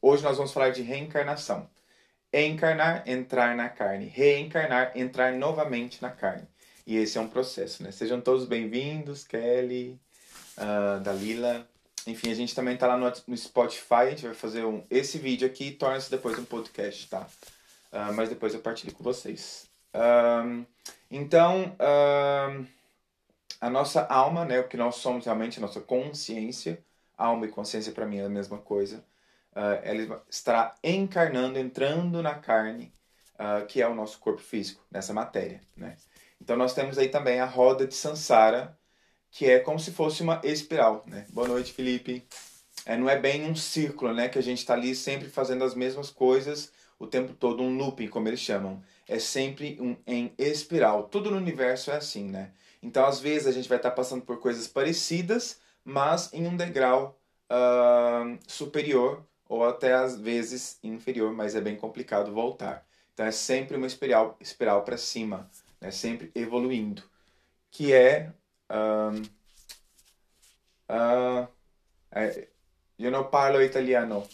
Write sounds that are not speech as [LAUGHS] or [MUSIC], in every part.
hoje nós vamos falar de reencarnação. Encarnar, entrar na carne. Reencarnar, entrar novamente na carne. E esse é um processo, né? Sejam todos bem-vindos, Kelly, uh, Dalila. Enfim, a gente também tá lá no, no Spotify, a gente vai fazer um, esse vídeo aqui torna-se depois um podcast, tá? Uh, mas depois eu partilho com vocês. Uh, então, a nossa alma, né, o que nós somos realmente, a nossa consciência, alma e consciência para mim é a mesma coisa, ela estará encarnando, entrando na carne, uh, que é o nosso corpo físico, nessa matéria. Né? Então nós temos aí também a roda de Sansara, que é como se fosse uma espiral. Né? Boa noite, Felipe. É, não é bem um círculo, né, que a gente está ali sempre fazendo as mesmas coisas o tempo todo, um looping, como eles chamam. É sempre um em espiral. Tudo no universo é assim, né? Então, às vezes, a gente vai estar passando por coisas parecidas, mas em um degrau uh, superior ou até às vezes inferior, mas é bem complicado voltar. Então, é sempre uma espiral, espiral para cima, né? sempre evoluindo, que é. Uh, eu não falo italiano.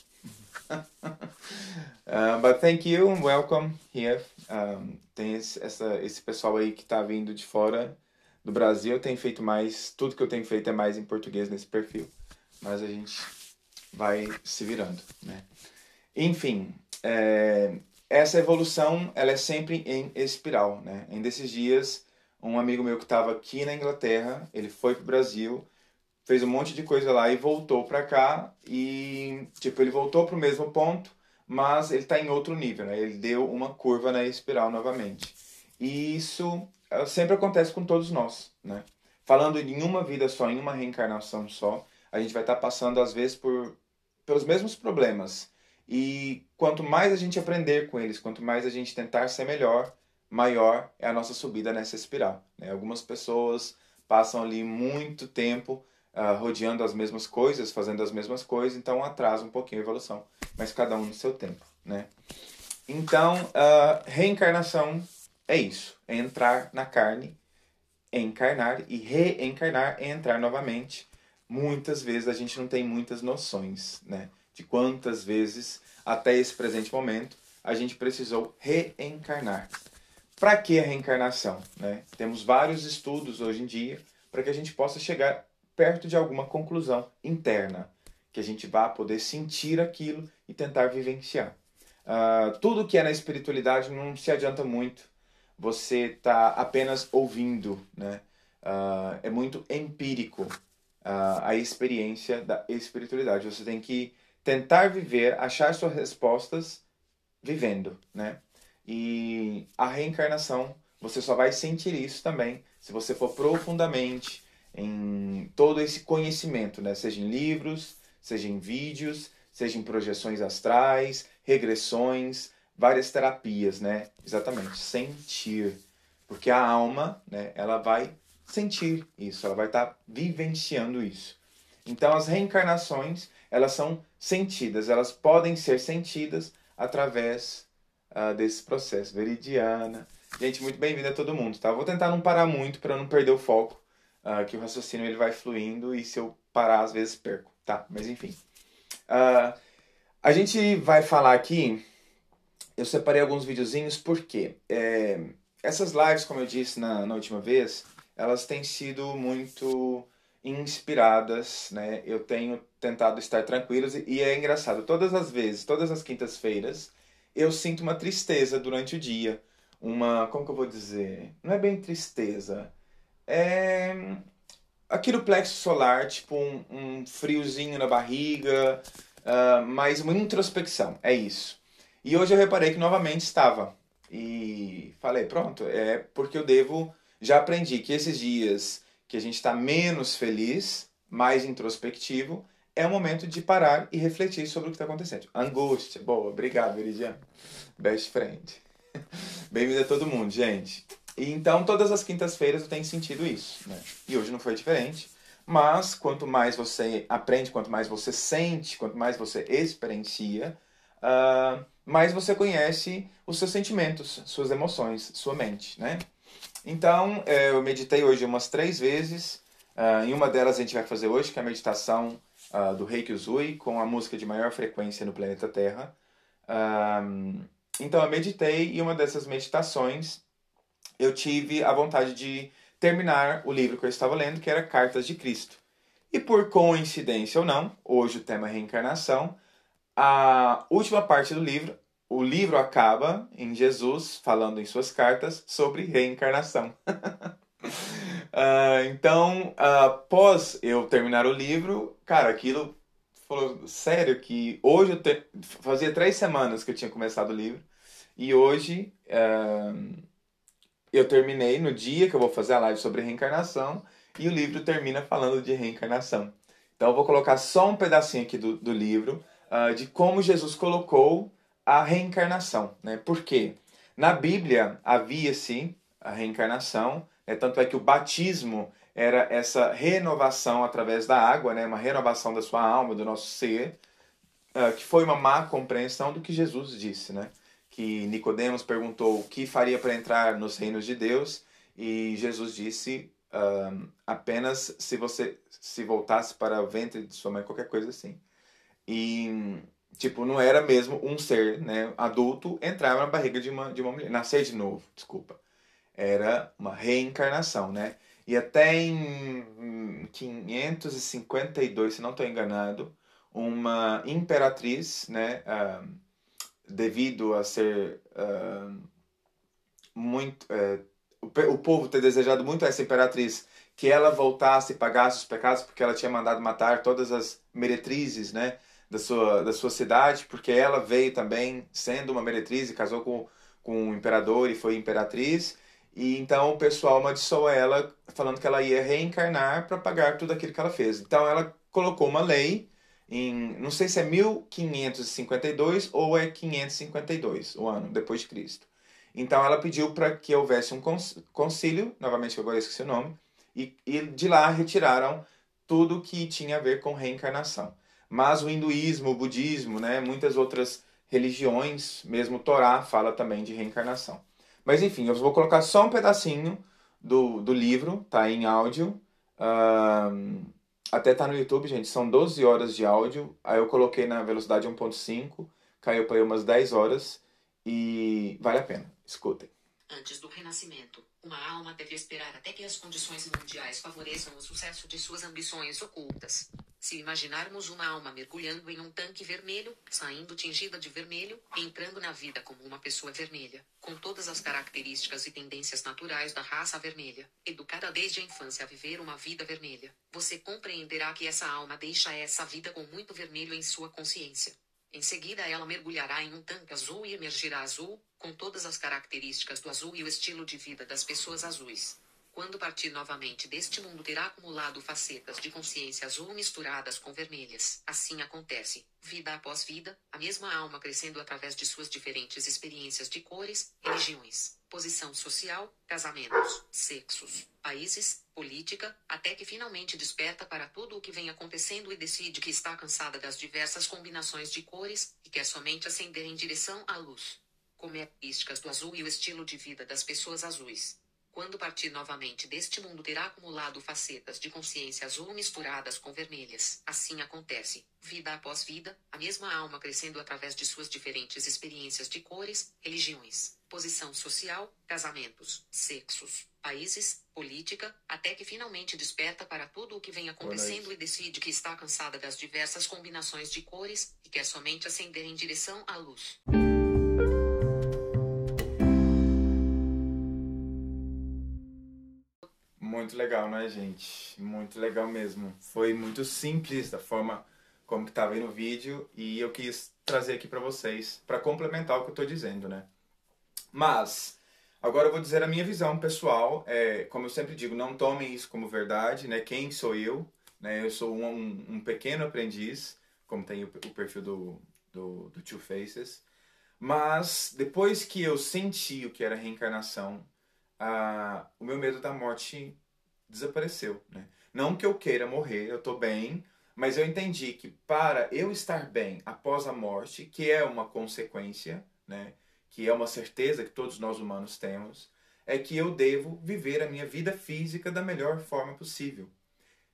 uh, [LAUGHS] but thank you and welcome here. Um, tem esse, essa, esse pessoal aí que está vindo de fora do Brasil tenho feito mais, tudo que eu tenho feito é mais em português nesse perfil. Mas a gente vai se virando, né? Enfim, é, essa evolução ela é sempre em espiral, né? Em desses dias, um amigo meu que estava aqui na Inglaterra, ele foi pro Brasil, fez um monte de coisa lá e voltou para cá e tipo ele voltou pro mesmo ponto, mas ele está em outro nível, né? Ele deu uma curva na espiral novamente. E isso sempre acontece com todos nós, né? Falando em uma vida só, em uma reencarnação só, a gente vai estar passando às vezes por pelos mesmos problemas. E quanto mais a gente aprender com eles, quanto mais a gente tentar ser melhor, maior é a nossa subida nessa espiral. Né? Algumas pessoas passam ali muito tempo uh, rodeando as mesmas coisas, fazendo as mesmas coisas, então atrasa um pouquinho a evolução, mas cada um no seu tempo. Né? Então, uh, reencarnação é isso, é entrar na carne, encarnar e reencarnar é entrar novamente. Muitas vezes a gente não tem muitas noções, né, de quantas vezes até esse presente momento a gente precisou reencarnar. Para que a reencarnação, né? Temos vários estudos hoje em dia para que a gente possa chegar perto de alguma conclusão interna, que a gente vá poder sentir aquilo e tentar vivenciar. Uh, tudo que é na espiritualidade não se adianta muito você está apenas ouvindo, né? Uh, é muito empírico uh, a experiência da espiritualidade. Você tem que tentar viver, achar suas respostas vivendo, né? E a reencarnação, você só vai sentir isso também se você for profundamente em todo esse conhecimento, né? Seja em livros, seja em vídeos, seja em projeções astrais, regressões, várias terapias, né? Exatamente, sentir. Porque a alma, né, ela vai sentir isso, ela vai estar tá vivenciando isso. Então as reencarnações, elas são sentidas, elas podem ser sentidas através uh, desse processo. Veridiana. Gente, muito bem-vindo a todo mundo, tá? Vou tentar não parar muito para não perder o foco, uh, que o raciocínio ele vai fluindo e se eu parar às vezes perco, tá? Mas enfim. Uh, a gente vai falar aqui eu separei alguns videozinhos porque é, essas lives, como eu disse na, na última vez, elas têm sido muito inspiradas, né? Eu tenho tentado estar tranquilos e, é engraçado. Todas as vezes, todas as quintas-feiras, eu sinto uma tristeza durante o dia. Uma, como que eu vou dizer? Não é bem tristeza. É aqui no plexo solar, tipo um, um friozinho na barriga, uh, mas uma introspecção. É isso. E hoje eu reparei que novamente estava. E falei, pronto, é porque eu devo. Já aprendi que esses dias que a gente está menos feliz, mais introspectivo, é o momento de parar e refletir sobre o que está acontecendo. Angústia. Boa, obrigado, Veridiano. Best friend. [LAUGHS] Bem-vindo a todo mundo, gente. E então, todas as quintas-feiras eu tenho sentido isso. Né? E hoje não foi diferente. Mas quanto mais você aprende, quanto mais você sente, quanto mais você experiencia, uh, mais você conhece os seus sentimentos, suas emoções, sua mente, né? Então, é, eu meditei hoje umas três vezes. Uh, em uma delas a gente vai fazer hoje, que é a meditação uh, do Reiki Usui, com a música de maior frequência no planeta Terra. Um, então eu meditei e uma dessas meditações eu tive a vontade de terminar o livro que eu estava lendo, que era Cartas de Cristo. E por coincidência ou não, hoje o tema é reencarnação, a última parte do livro, o livro acaba em Jesus falando em suas cartas sobre reencarnação. uh, [LAUGHS] então, uh, após eu terminar o livro, cara, aquilo falou sério que hoje eu te... fazia três semanas que eu tinha começado o livro e hoje uh, eu terminei no dia que eu vou fazer a live sobre reencarnação e o livro termina falando de reencarnação. Então eu vou colocar só um pedacinho aqui do, do livro uh, de como Jesus colocou a reencarnação. Né? Por quê? Na Bíblia havia sim a reencarnação, né? tanto é que o batismo era essa renovação através da água, né? uma renovação da sua alma, do nosso ser, uh, que foi uma má compreensão do que Jesus disse. Né? Que Nicodemos perguntou o que faria para entrar nos reinos de Deus, e Jesus disse uh, apenas se você se voltasse para o ventre de sua mãe, qualquer coisa assim. E, tipo, não era mesmo um ser né, adulto entrar na barriga de uma, de uma mulher, nascer de novo, desculpa. Era uma reencarnação, né? E até em 552, se não estou enganado, uma imperatriz, né, uh, devido a ser uh, muito. Uh, o, o povo ter desejado muito essa imperatriz que ela voltasse e pagasse os pecados, porque ela tinha mandado matar todas as meretrizes, né? Da sua, da sua cidade, porque ela veio também sendo uma meretriz e casou com, com o imperador e foi imperatriz. E então o pessoal amaldiçoou ela, falando que ela ia reencarnar para pagar tudo aquilo que ela fez. Então ela colocou uma lei em, não sei se é 1552 ou é 552, o ano depois de Cristo. Então ela pediu para que houvesse um concílio, novamente agora esqueci o nome, e, e de lá retiraram tudo que tinha a ver com reencarnação. Mas o hinduísmo, o budismo, né, muitas outras religiões, mesmo o Torá fala também de reencarnação. Mas enfim, eu vou colocar só um pedacinho do, do livro, tá em áudio. Uh, até tá no YouTube, gente, são 12 horas de áudio. Aí eu coloquei na velocidade 1.5, caiu para umas 10 horas e vale a pena. Escutem. Antes do renascimento, uma alma deve esperar até que as condições mundiais favoreçam o sucesso de suas ambições ocultas. Se imaginarmos uma alma mergulhando em um tanque vermelho, saindo tingida de vermelho, entrando na vida como uma pessoa vermelha, com todas as características e tendências naturais da raça vermelha, educada desde a infância a viver uma vida vermelha, você compreenderá que essa alma deixa essa vida com muito vermelho em sua consciência. Em seguida, ela mergulhará em um tanque azul e emergirá azul, com todas as características do azul e o estilo de vida das pessoas azuis. Quando partir novamente deste mundo, terá acumulado facetas de consciência azul misturadas com vermelhas. Assim acontece, vida após vida, a mesma alma crescendo através de suas diferentes experiências de cores, religiões, posição social, casamentos, sexos, países, política, até que finalmente desperta para tudo o que vem acontecendo e decide que está cansada das diversas combinações de cores e quer somente ascender em direção à luz. Como é características do azul e o estilo de vida das pessoas azuis. Quando partir novamente deste mundo, terá acumulado facetas de consciência azul misturadas com vermelhas. Assim acontece, vida após vida, a mesma alma crescendo através de suas diferentes experiências de cores, religiões, posição social, casamentos, sexos, países, política, até que finalmente desperta para tudo o que vem acontecendo e decide que está cansada das diversas combinações de cores e quer somente ascender em direção à luz. Muito legal, né, gente? Muito legal mesmo. Foi muito simples da forma como que estava aí no vídeo e eu quis trazer aqui para vocês para complementar o que eu estou dizendo, né? Mas agora eu vou dizer a minha visão pessoal. É, como eu sempre digo, não tomem isso como verdade, né? Quem sou eu? Né? Eu sou um, um pequeno aprendiz, como tem o, o perfil do, do, do Two Faces. Mas depois que eu senti o que era reencarnação, ah, o meu medo da morte desapareceu, né? Não que eu queira morrer, eu tô bem, mas eu entendi que para eu estar bem após a morte, que é uma consequência, né? Que é uma certeza que todos nós humanos temos, é que eu devo viver a minha vida física da melhor forma possível.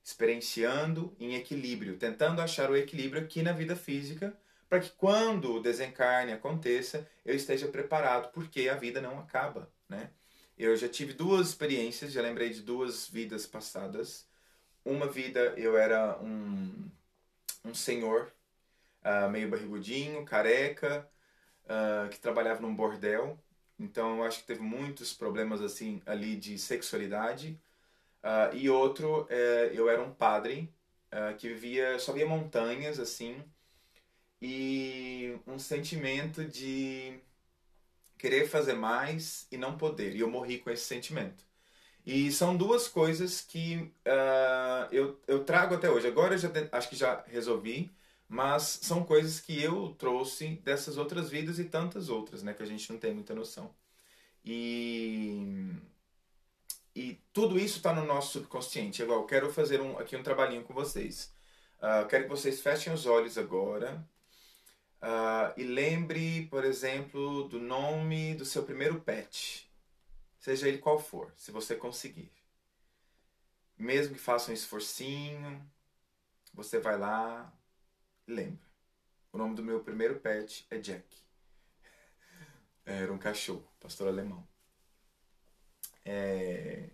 experienciando em equilíbrio, tentando achar o equilíbrio aqui na vida física, para que quando o desencarne aconteça, eu esteja preparado, porque a vida não acaba, né? Eu já tive duas experiências, já lembrei de duas vidas passadas. Uma vida eu era um, um senhor, uh, meio barrigudinho, careca, uh, que trabalhava num bordel. Então eu acho que teve muitos problemas assim ali de sexualidade. Uh, e outro, é, eu era um padre que vivia, só via montanhas assim e um sentimento de querer fazer mais e não poder. E eu morri com esse sentimento. E são duas coisas que uh, eu, eu trago até hoje. Agora eu já acho que já resolvi, mas são coisas que eu trouxe dessas outras vidas e tantas outras, né, que a gente não tem muita noção. E e tudo isso está no nosso subconsciente. Igual, eu quero fazer um, aqui um trabalhinho com vocês. Uh, quero que vocês fechem os olhos agora uh, e lembre, por exemplo, do nome do seu primeiro pet. Seja ele qual for, se você conseguir. Mesmo que faça um esforcinho, você vai lá e lembra. O nome do meu primeiro pet é Jack. [LAUGHS] Era um cachorro, pastor alemão. É...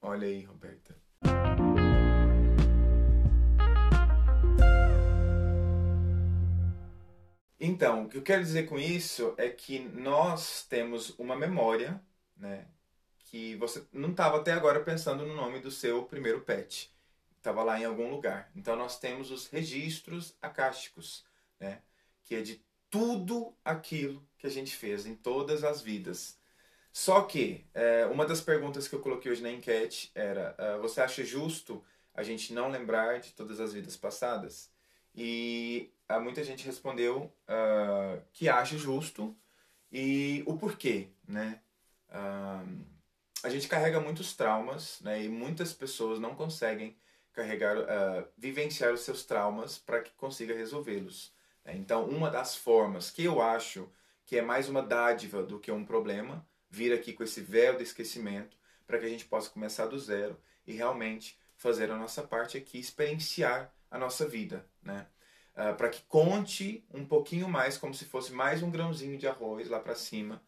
Olha aí, Roberta. Então, o que eu quero dizer com isso é que nós temos uma memória, né? Que você não estava até agora pensando no nome do seu primeiro pet. Estava lá em algum lugar. Então, nós temos os registros acásticos, né? Que é de tudo aquilo que a gente fez em todas as vidas. Só que é, uma das perguntas que eu coloquei hoje na enquete era: uh, você acha justo a gente não lembrar de todas as vidas passadas? E muita gente respondeu uh, que acha justo e o porquê, né? a gente carrega muitos traumas, né? E muitas pessoas não conseguem carregar, vivenciar os seus traumas para que consiga resolvê-los. Né? Então, uma das formas que eu acho que é mais uma dádiva do que um problema vir aqui com esse véu de esquecimento para que a gente possa começar do zero e realmente fazer a nossa parte aqui, experienciar a nossa vida, né? Ah, para que conte um pouquinho mais, como se fosse mais um grãozinho de arroz lá para cima,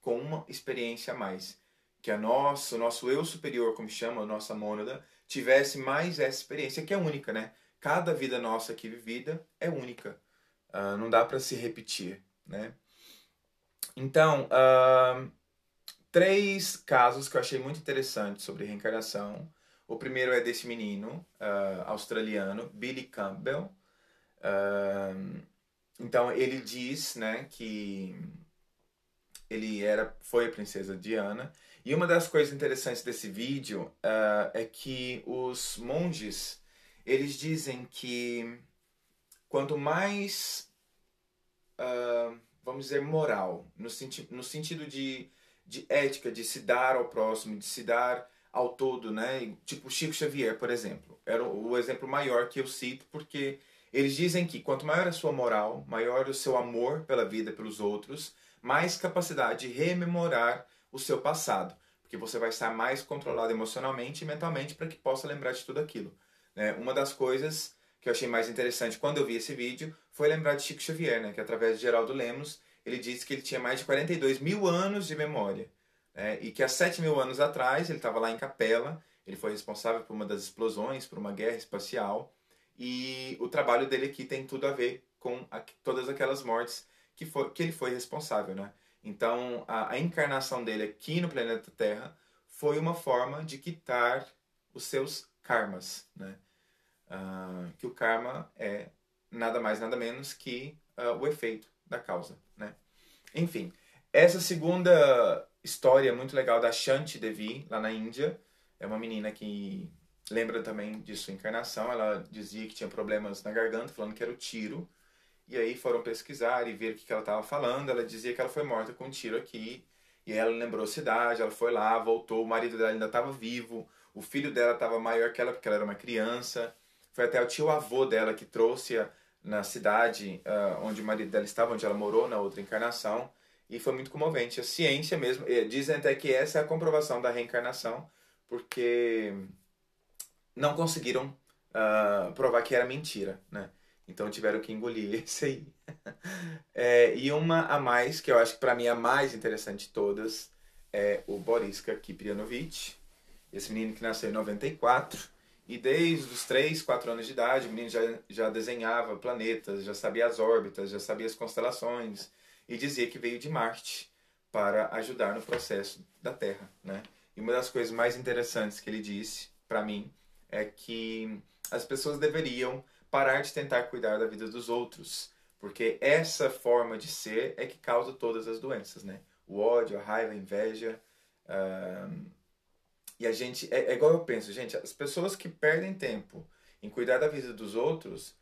com uma experiência a mais. Que a nossa, o nosso eu superior, como chama, a nossa mônada, tivesse mais essa experiência, que é única, né? Cada vida nossa aqui vivida é única. Uh, não dá para se repetir, né? Então, uh, três casos que eu achei muito interessantes sobre reencarnação. O primeiro é desse menino uh, australiano, Billy Campbell. Uh, então ele diz, né, que ele era, foi a princesa Diana. E uma das coisas interessantes desse vídeo uh, é que os monges eles dizem que quanto mais, vamos dizer, moral, no, senti no sentido de de ética, de se dar ao próximo, de se dar ao todo, né? Tipo Chico Xavier, por exemplo. Era o exemplo maior que eu cito porque eles dizem que quanto maior a sua moral, maior o seu amor pela vida, pelos outros, mais capacidade de rememorar o seu passado, porque você vai estar mais controlado emocionalmente e mentalmente para que possa lembrar de tudo aquilo. Né? Uma das coisas que eu achei mais interessante quando eu vi esse vídeo foi lembrar de Chico Xavier, né? que através de Geraldo Lemos ele disse que ele tinha mais de 42 mil anos de memória. Né? E que há 7 mil anos atrás ele estava lá em Capela, ele foi responsável por uma das explosões, por uma guerra espacial. E o trabalho dele aqui tem tudo a ver com a, todas aquelas mortes que, que ele foi responsável. Né? Então, a, a encarnação dele aqui no planeta Terra foi uma forma de quitar os seus karmas. Né? Uh, que o karma é nada mais, nada menos que uh, o efeito da causa, né? Enfim, essa segunda história muito legal da Shanti Devi, lá na Índia, é uma menina que lembra também de sua encarnação, ela dizia que tinha problemas na garganta, falando que era o tiro, e aí foram pesquisar e ver o que ela estava falando, ela dizia que ela foi morta com um tiro aqui, e ela lembrou a cidade, ela foi lá, voltou, o marido dela ainda estava vivo, o filho dela estava maior que ela porque ela era uma criança, foi até o tio avô dela que trouxe a, na cidade uh, onde o marido dela estava, onde ela morou na outra encarnação, e foi muito comovente. A ciência mesmo, dizem até que essa é a comprovação da reencarnação, porque não conseguiram uh, provar que era mentira, né? Então tiveram que engolir [LAUGHS] esse aí. é, e uma a mais, que eu acho que para mim é a mais interessante de todas, é o Boriska Kiprianovich. Esse menino que nasceu em 94. E desde os 3, 4 anos de idade, o menino já, já desenhava planetas, já sabia as órbitas, já sabia as constelações. E dizia que veio de Marte para ajudar no processo da Terra. Né? E uma das coisas mais interessantes que ele disse para mim é que as pessoas deveriam parar de tentar cuidar da vida dos outros, porque essa forma de ser é que causa todas as doenças, né? O ódio, a raiva, a inveja. E a gente, é, é igual eu penso, gente, as pessoas que perdem tempo em cuidar da vida dos outros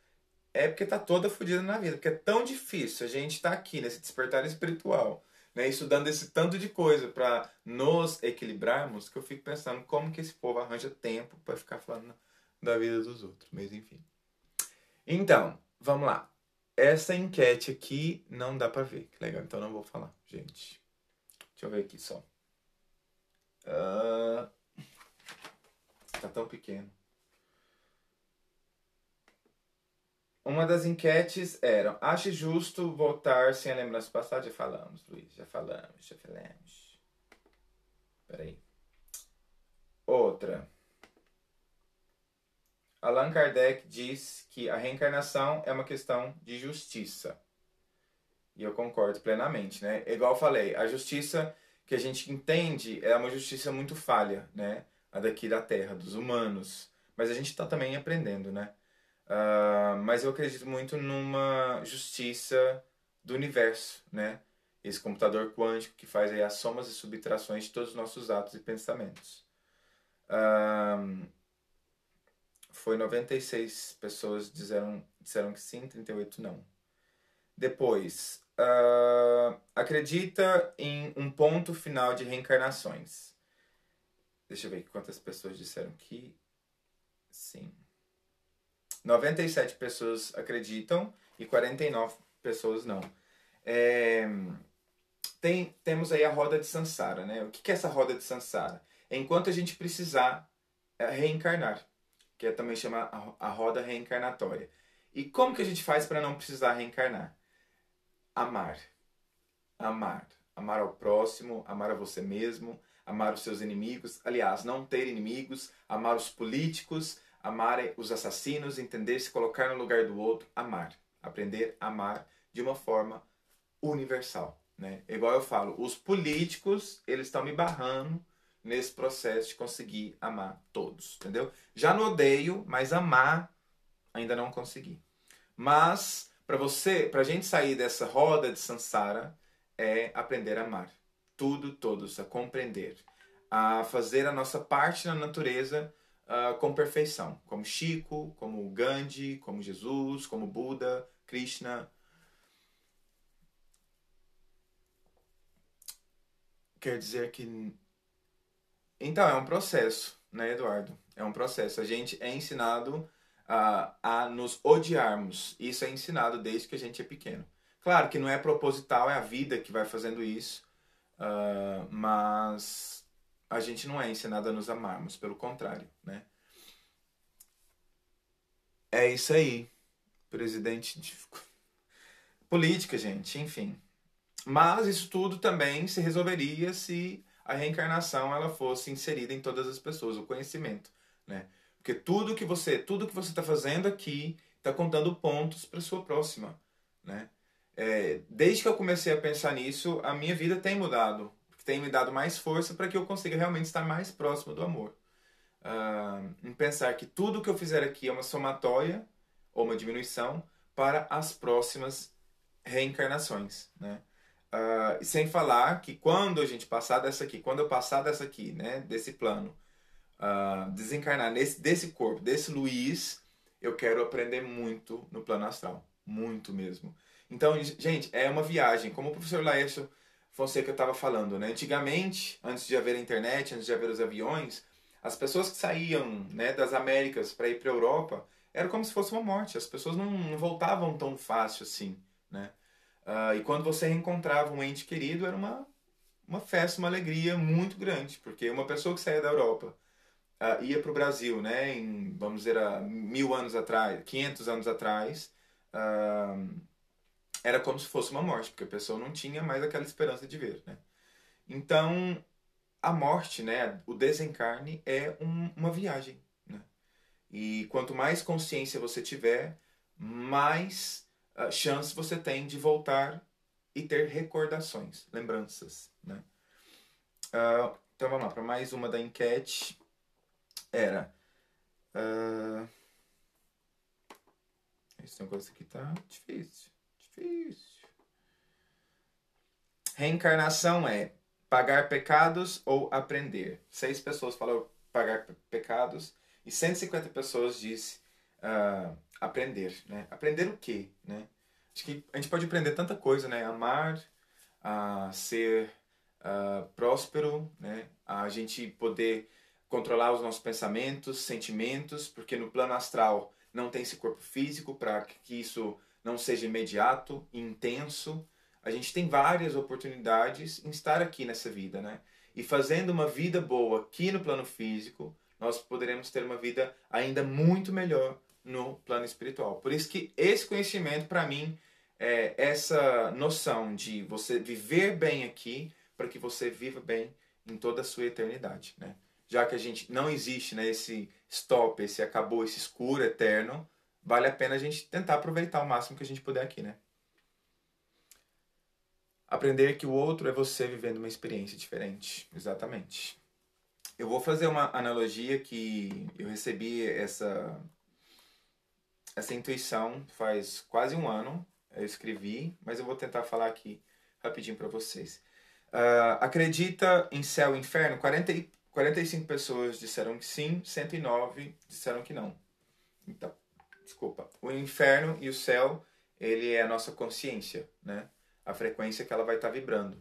é porque tá toda fodida na vida, porque é tão difícil a gente estar tá aqui nesse despertar espiritual, né, estudando esse tanto de coisa para nos equilibrarmos, que eu fico pensando como que esse povo arranja tempo para ficar falando da vida dos outros, mas enfim. Então, vamos lá. Essa enquete aqui não dá pra ver. Que legal, então não vou falar, gente. Deixa eu ver aqui só. Uh... Tá tão pequeno. Uma das enquetes era: ache justo votar sem a lembrança passada? Já falamos, Luiz. Já falamos, já falamos. Peraí. Outra. Allan Kardec diz que a reencarnação é uma questão de justiça. E eu concordo plenamente, né? Igual eu falei, a justiça que a gente entende é uma justiça muito falha, né? A daqui da Terra, dos humanos. Mas a gente está também aprendendo, né? Uh, mas eu acredito muito numa justiça do universo, né? Esse computador quântico que faz aí as somas e subtrações de todos os nossos atos e pensamentos. Uh, foi 96 pessoas disseram, disseram que sim, 38 não. Depois, uh, acredita em um ponto final de reencarnações. Deixa eu ver quantas pessoas disseram que sim. 97 pessoas acreditam e 49 pessoas não. É, tem, temos aí a roda de Sansara, né? O que é essa roda de Sansara? É enquanto a gente precisar é, reencarnar que é também chama a roda reencarnatória. E como que a gente faz para não precisar reencarnar? Amar. Amar. Amar ao próximo, amar a você mesmo, amar os seus inimigos. Aliás, não ter inimigos, amar os políticos, amar os assassinos, entender se colocar no lugar do outro, amar. Aprender a amar de uma forma universal. Né? Igual eu falo, os políticos, eles estão me barrando nesse processo de conseguir amar todos, entendeu? Já no odeio, mas amar ainda não consegui. Mas para você, para a gente sair dessa roda de samsara, é aprender a amar tudo, todos, a compreender, a fazer a nossa parte na natureza uh, com perfeição, como Chico, como Gandhi, como Jesus, como Buda, Krishna. Quer dizer que então, é um processo, né, Eduardo? É um processo. A gente é ensinado a, a nos odiarmos. Isso é ensinado desde que a gente é pequeno. Claro que não é proposital, é a vida que vai fazendo isso, uh, mas a gente não é ensinado a nos amarmos, pelo contrário, né? É isso aí, presidente de... [LAUGHS] política, gente, enfim. Mas isso tudo também se resolveria se a reencarnação ela fosse inserida em todas as pessoas, o conhecimento, né? Porque tudo que você, tudo que você está fazendo aqui está contando pontos para sua próxima, né? É, desde que eu comecei a pensar nisso, a minha vida tem mudado, tem me dado mais força para que eu consiga realmente estar mais próximo do amor. Uh, em pensar que tudo que eu fizer aqui é uma somatória ou uma diminuição para as próximas reencarnações, né? Uh, sem falar que quando a gente passar dessa aqui, quando eu passar dessa aqui, né, desse plano, uh, desencarnar nesse, desse corpo, desse Luiz, eu quero aprender muito no plano astral. Muito mesmo. Então, gente, é uma viagem. Como o professor Laércio Fonseca estava falando, né? Antigamente, antes de haver a internet, antes de haver os aviões, as pessoas que saíam né, das Américas para ir para a Europa, era como se fosse uma morte. As pessoas não, não voltavam tão fácil assim, né? Uh, e quando você reencontrava um ente querido, era uma, uma festa, uma alegria muito grande, porque uma pessoa que saía da Europa uh, ia para o Brasil, né, em, vamos dizer, há mil anos atrás, 500 anos atrás, uh, era como se fosse uma morte, porque a pessoa não tinha mais aquela esperança de ver, né. Então, a morte, né, o desencarne é um, uma viagem, né. E quanto mais consciência você tiver, mais uh, chance você tem de voltar e ter recordações, lembranças, né. Uh, então vamos lá, para mais uma da enquete era. Uh... Esse negócio aqui tá difícil. Difícil. Reencarnação é pagar pecados ou aprender. Seis pessoas falaram pagar pecados e 150 pessoas disse uh, aprender. Né? Aprender o quê? Né? Acho que a gente pode aprender tanta coisa, né? Amar, uh, ser uh, próspero, né? A gente poder controlar os nossos pensamentos, sentimentos, porque no plano astral não tem esse corpo físico para que isso não seja imediato, intenso. A gente tem várias oportunidades em estar aqui nessa vida, né? E fazendo uma vida boa aqui no plano físico, nós poderemos ter uma vida ainda muito melhor no plano espiritual. Por isso que esse conhecimento, para mim, é essa noção de você viver bem aqui para que você viva bem em toda a sua eternidade, né? já que a gente não existe né, esse stop, esse acabou, esse escuro eterno, vale a pena a gente tentar aproveitar o máximo que a gente puder aqui, né? Aprender que o outro é você vivendo uma experiência diferente. Exatamente. Eu vou fazer uma analogia que eu recebi essa essa intuição faz quase um ano. Eu escrevi, mas eu vou tentar falar aqui rapidinho para vocês. Uh, acredita em céu e inferno? 40, 45 pessoas disseram que sim, 109 disseram que não. Então, desculpa. O inferno e o céu, ele é a nossa consciência, né? A frequência que ela vai estar tá vibrando.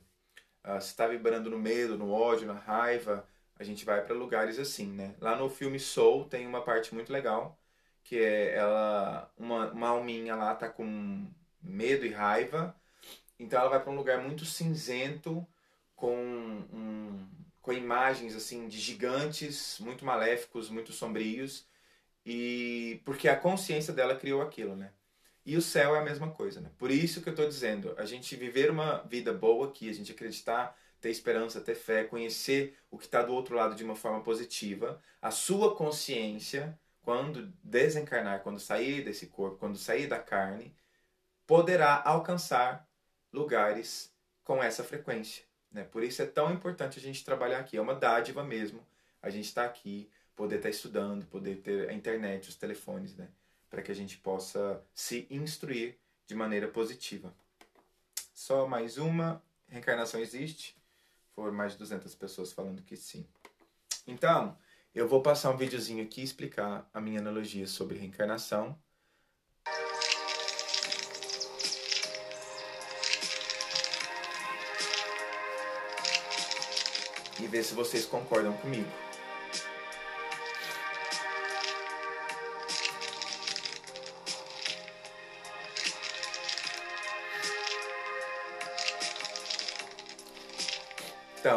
Uh, se está vibrando no medo, no ódio, na raiva, a gente vai para lugares assim, né? Lá no filme Soul tem uma parte muito legal, que é ela, uma, uma alminha lá tá com medo e raiva, então ela vai para um lugar muito cinzento, com um, com imagens assim de gigantes muito maléficos, muito sombrios, e porque a consciência dela criou aquilo, né? E o céu é a mesma coisa, né? Por isso que eu estou dizendo, a gente viver uma vida boa aqui, a gente acreditar, ter esperança, ter fé, conhecer o que está do outro lado de uma forma positiva, a sua consciência, quando desencarnar, quando sair desse corpo, quando sair da carne, poderá alcançar lugares com essa frequência. Né? Por isso é tão importante a gente trabalhar aqui. É uma dádiva mesmo a gente estar tá aqui, poder estar tá estudando, poder ter a internet, os telefones, né? para que a gente possa se instruir de maneira positiva. Só mais uma. Reencarnação existe? Foram mais de 200 pessoas falando que sim. Então, eu vou passar um videozinho aqui e explicar a minha analogia sobre reencarnação e ver se vocês concordam comigo.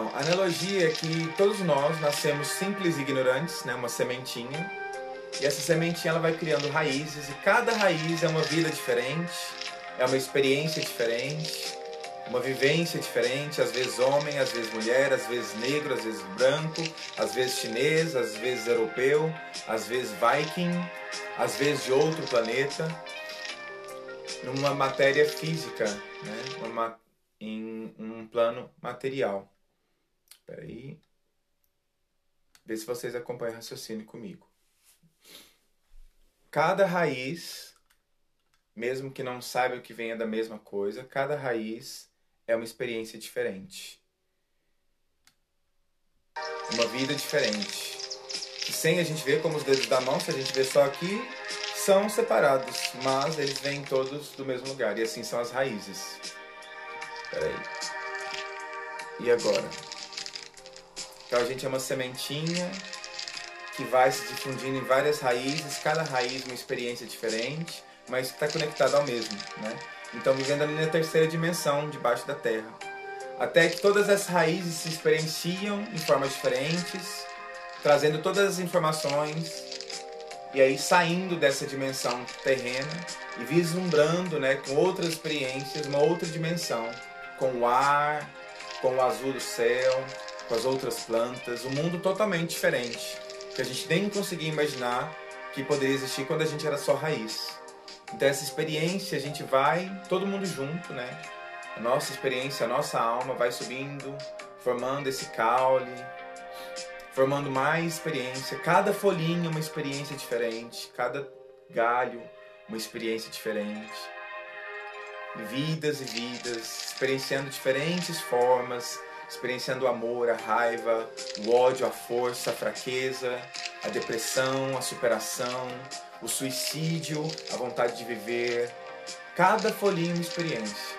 Então, a analogia é que todos nós nascemos simples e ignorantes, né, uma sementinha, e essa sementinha ela vai criando raízes, e cada raiz é uma vida diferente, é uma experiência diferente, uma vivência diferente, às vezes homem, às vezes mulher, às vezes negro, às vezes branco, às vezes chinês, às vezes europeu, às vezes viking, às vezes de outro planeta, numa matéria física, né? Uma, em um plano material. Espera aí. Vê se vocês acompanham o raciocínio comigo. Cada raiz, mesmo que não saiba que venha da mesma coisa, cada raiz é uma experiência diferente. Uma vida diferente. E sem a gente ver como os dedos da mão, se a gente vê só aqui, são separados, mas eles vêm todos do mesmo lugar. E assim são as raízes. Peraí. E agora? Então a gente é uma sementinha que vai se difundindo em várias raízes, cada raiz uma experiência diferente, mas está conectada ao mesmo, né? Então, vivendo ali na terceira dimensão, debaixo da terra. Até que todas as raízes se experienciam em formas diferentes, trazendo todas as informações e aí saindo dessa dimensão terrena e vislumbrando, né, com outras experiências, uma outra dimensão, com o ar, com o azul do céu, com as outras plantas, um mundo totalmente diferente, que a gente nem conseguia imaginar que poderia existir quando a gente era só raiz. Então essa experiência a gente vai todo mundo junto, né? A nossa experiência, a nossa alma vai subindo, formando esse caule, formando mais experiência. Cada folhinha uma experiência diferente, cada galho uma experiência diferente. Vidas e vidas, experienciando diferentes formas, experienciando o amor, a raiva, o ódio, a força, a fraqueza, a depressão, a superação, o suicídio, a vontade de viver. Cada folhinha uma experiência.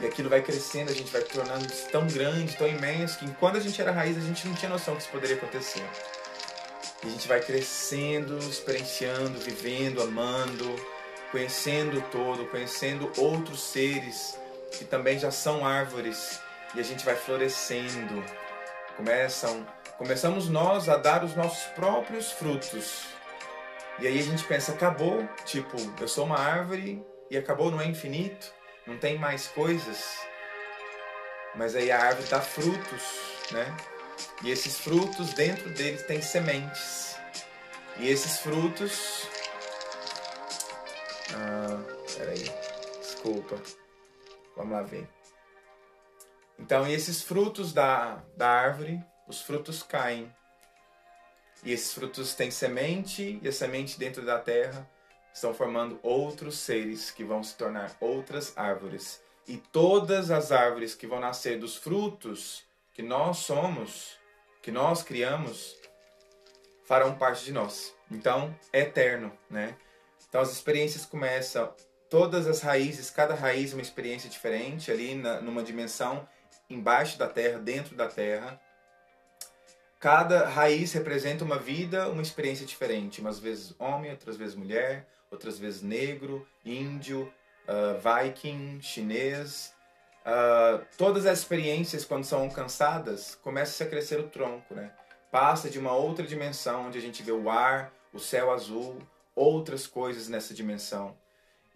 E aquilo vai crescendo, a gente vai tornando tão grande, tão imenso, que quando a gente era raiz, a gente não tinha noção que isso poderia acontecer. E a gente vai crescendo, experienciando, vivendo, amando, conhecendo o todo, conhecendo outros seres que também já são árvores. E a gente vai florescendo. Começam, começamos nós a dar os nossos próprios frutos. E aí a gente pensa, acabou, tipo, eu sou uma árvore e acabou, não é infinito não tem mais coisas, mas aí a árvore dá frutos, né? E esses frutos, dentro deles tem sementes. E esses frutos. Ah, peraí, desculpa. Vamos lá ver. Então, esses frutos da, da árvore, os frutos caem. E esses frutos têm semente, e a semente dentro da terra estão formando outros seres que vão se tornar outras árvores. E todas as árvores que vão nascer dos frutos que nós somos, que nós criamos, farão parte de nós. Então, é eterno, né? Então as experiências começam, todas as raízes, cada raiz é uma experiência diferente ali na, numa dimensão embaixo da terra, dentro da terra. Cada raiz representa uma vida, uma experiência diferente. Umas vezes homem, outras vezes mulher, outras vezes negro, índio, uh, viking, chinês. Uh, todas as experiências, quando são alcançadas, começa a crescer o tronco, né? Passa de uma outra dimensão, onde a gente vê o ar, o céu azul, outras coisas nessa dimensão.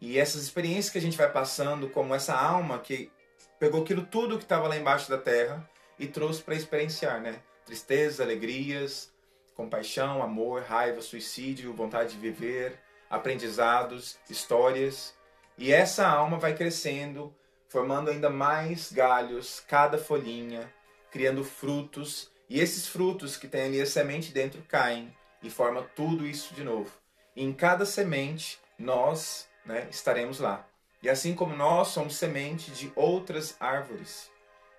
E essas experiências que a gente vai passando, como essa alma que pegou aquilo tudo que estava lá embaixo da terra e trouxe para experienciar, né? Tristezas, alegrias, compaixão, amor, raiva, suicídio, vontade de viver, aprendizados, histórias. E essa alma vai crescendo, formando ainda mais galhos, cada folhinha, criando frutos. E esses frutos que tem ali a semente dentro caem e forma tudo isso de novo. E em cada semente nós né, estaremos lá. E assim como nós somos semente de outras árvores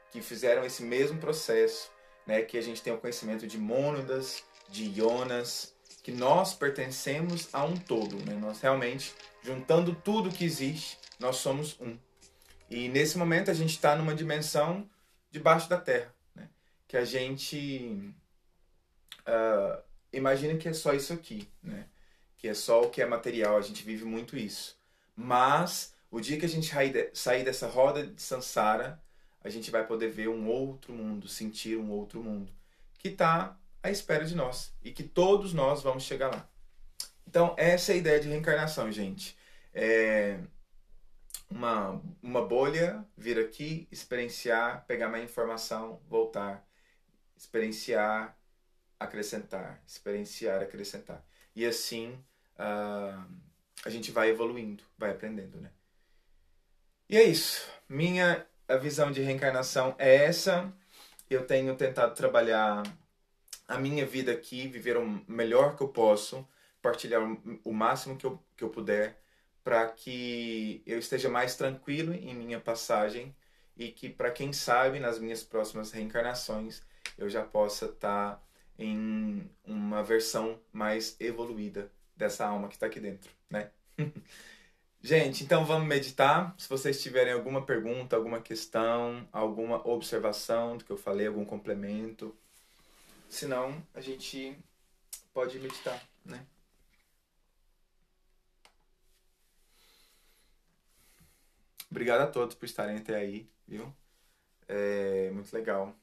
que fizeram esse mesmo processo, né, que a gente tem o conhecimento de mônadas, de ionas, que nós pertencemos a um todo, né? Nós realmente, juntando tudo que existe, nós somos um. E nesse momento a gente está numa dimensão debaixo da Terra, né? Que a gente uh, imagina que é só isso aqui, né? Que é só o que é material, a gente vive muito isso. Mas o dia que a gente sair dessa roda de Sansara, a gente vai poder ver um outro mundo, sentir um outro mundo, que está à espera de nós e que todos nós vamos chegar lá. Então, essa é a ideia de reencarnação, gente. É uma, uma bolha vir aqui, experienciar, pegar mais informação, voltar, experienciar, acrescentar, experienciar, acrescentar. E assim uh, a gente vai evoluindo, vai aprendendo, né? E é isso. Minha visão de reencarnação é essa. Eu tenho tentado trabalhar a minha vida aqui, viver o melhor que eu posso, partilhar o máximo que eu, que eu puder, para que eu esteja mais tranquilo em minha passagem e que, para quem sabe, nas minhas próximas reencarnações, eu já possa estar tá em uma versão mais evoluída dessa alma que está aqui dentro, né? [LAUGHS] Gente, então vamos meditar. Se vocês tiverem alguma pergunta, alguma questão, alguma observação do que eu falei, algum complemento, Senão a gente pode meditar, né? Obrigado a todos por estarem até aí, viu? É muito legal.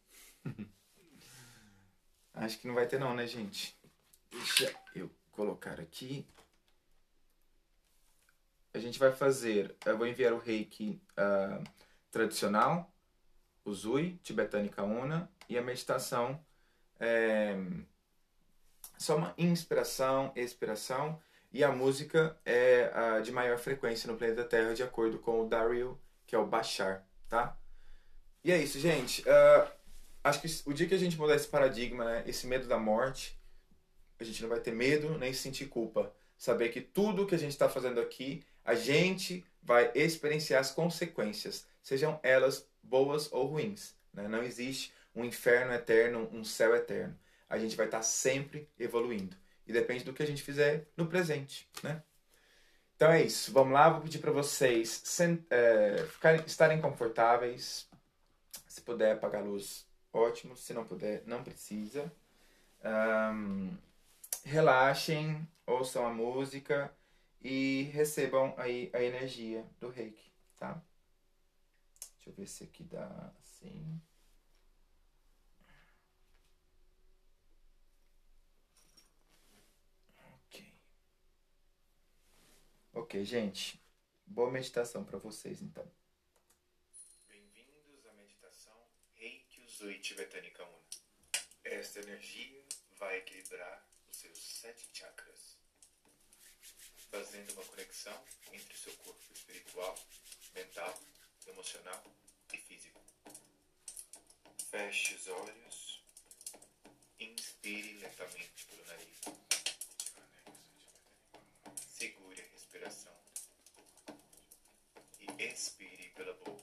[LAUGHS] Acho que não vai ter não, né, gente? Deixa eu colocar aqui. A gente vai fazer, eu vou enviar o reiki uh, tradicional, o Zui, Tibetânica Una, e a meditação é só uma inspiração, expiração, e a música é uh, de maior frequência no planeta Terra, de acordo com o Daryl, que é o Bashar, tá? E é isso, gente. Uh, acho que o dia que a gente mudar esse paradigma, né, esse medo da morte, a gente não vai ter medo nem sentir culpa. Saber que tudo que a gente está fazendo aqui, a gente vai experienciar as consequências, sejam elas boas ou ruins. Né? Não existe um inferno eterno, um céu eterno. A gente vai estar sempre evoluindo. E depende do que a gente fizer no presente. Né? Então é isso. Vamos lá, vou pedir para vocês é, ficarem, estarem confortáveis. Se puder apagar a luz, ótimo. Se não puder, não precisa. Um, relaxem, ouçam a música e recebam aí a energia do reiki, tá? Deixa eu ver se aqui dá assim. Ok. Ok, gente. Boa meditação para vocês, então. Bem-vindos à meditação Reiki Usui Tibetanica Una. Esta energia vai equilibrar os seus sete chakras, fazendo uma conexão entre o seu corpo espiritual, mental, emocional e físico. Feche os olhos, inspire lentamente pelo nariz. Segure a respiração e expire pela boca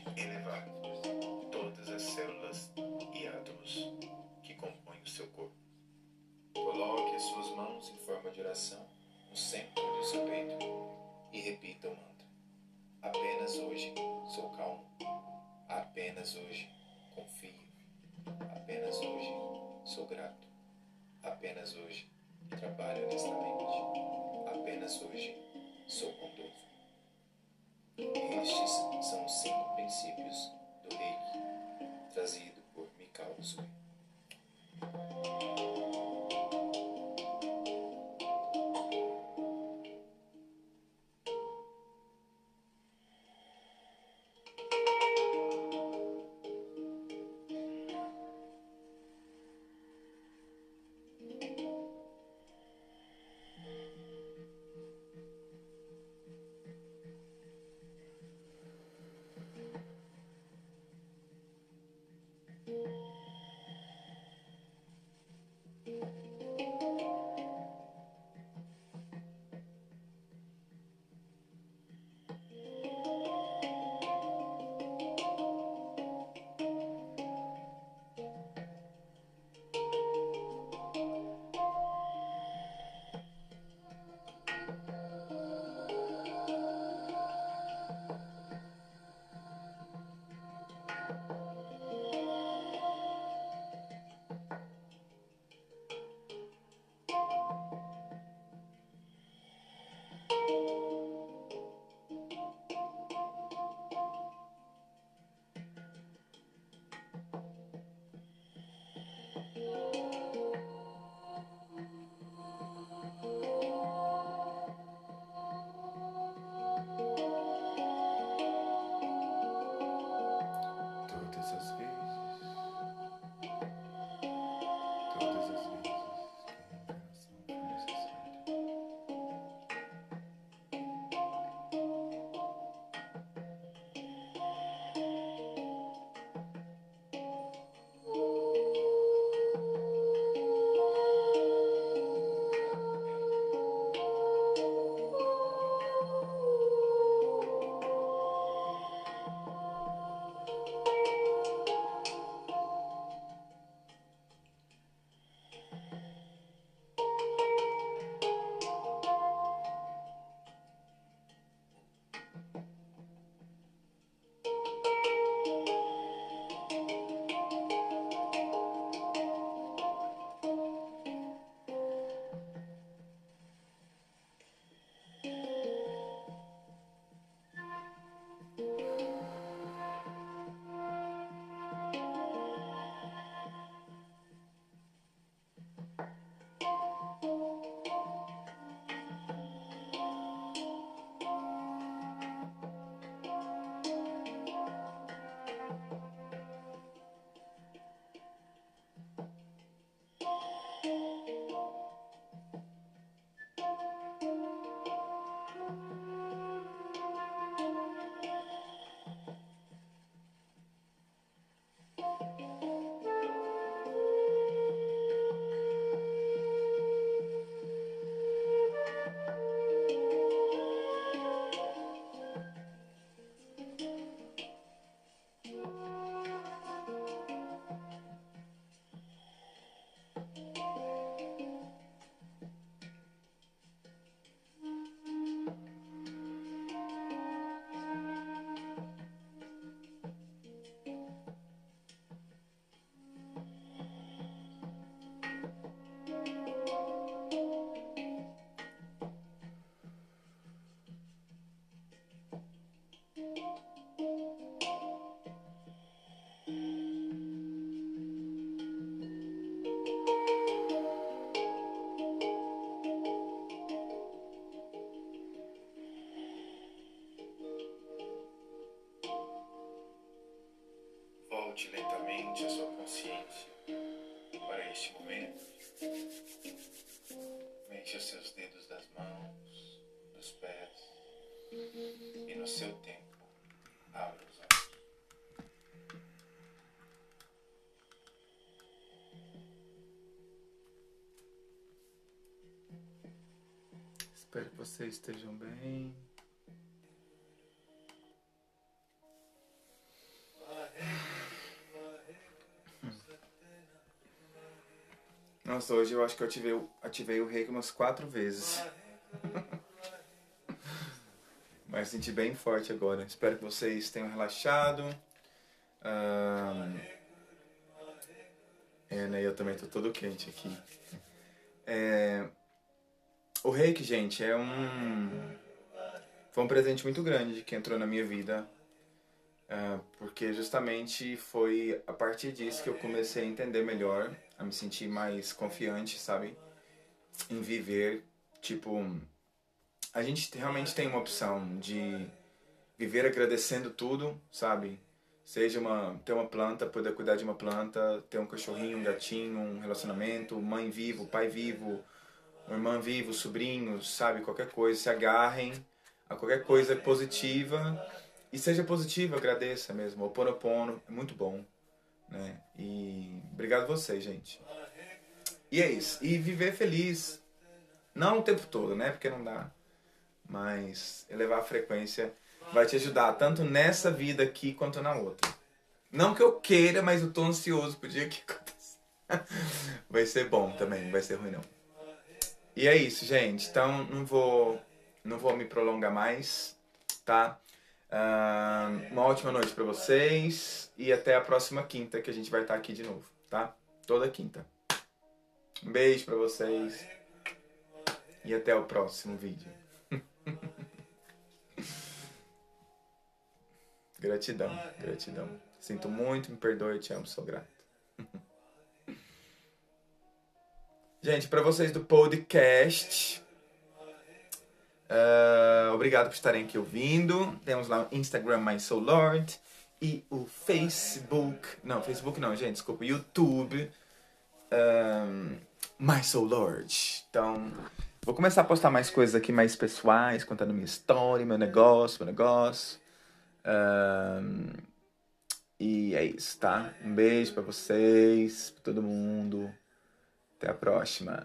pode elevar todas as células e átomos que compõem o seu corpo. Coloque as suas mãos em forma de oração no centro do seu peito e repita o mantra. Apenas hoje sou calmo. Apenas hoje confio. Apenas hoje sou grato. Apenas hoje trabalho honestamente. Apenas hoje sou bondoso. Estes são os cinco princípios do Reiki, trazido por Mikao Zui. Vocês estejam bem. Nossa, hoje eu acho que eu ativei, ativei o reiki umas quatro vezes. [LAUGHS] Mas senti bem forte agora. Espero que vocês tenham relaxado. É, né? Eu também tô todo quente aqui. É, O reiki, gente, é um. Foi um presente muito grande que entrou na minha vida. Ah, porque justamente foi a partir disso que eu comecei a entender melhor, a me sentir mais confiante, sabe? Em viver, tipo, a gente realmente tem uma opção de viver agradecendo tudo, sabe? Seja uma ter uma planta, poder cuidar de uma planta, ter um cachorrinho, um gatinho, um relacionamento, mãe vivo, pai vivo, uma irmã vivo, sobrinhos, sabe? Qualquer coisa, se agarrem a qualquer coisa positiva e seja positivo, agradeça mesmo. O Ponopono é muito bom, né? E obrigado vocês, gente. E é isso. E viver feliz, não o tempo todo, né? Porque não dá. Mas elevar a frequência vai te ajudar tanto nessa vida aqui quanto na outra. Não que eu queira, mas eu tô ansioso pro dia que [LAUGHS] acontecer. Vai ser bom também, não vai ser ruim não. E é isso, gente. Então não vou não vou me prolongar mais, tá? Ah, uma ótima noite pra vocês e até a próxima quinta que a gente vai estar aqui de novo, tá? Toda quinta. Um beijo pra vocês e até o próximo vídeo. [LAUGHS] gratidão, gratidão. Sinto muito, me perdoe, te amo, sou grato. [LAUGHS] Gente, pra vocês do podcast, ah, obrigado por estarem aqui ouvindo. Temos lá o Instagram My Soul Lord e o Facebook. Não, Facebook não, gente, desculpa. YouTube um, My Soul Lord. Então, vou começar a postar mais coisas aqui mais pessoais, contando minha história, meu negócio, meu negócio. Um, e é isso, tá? Um beijo pra vocês, pra todo mundo. Até a próxima.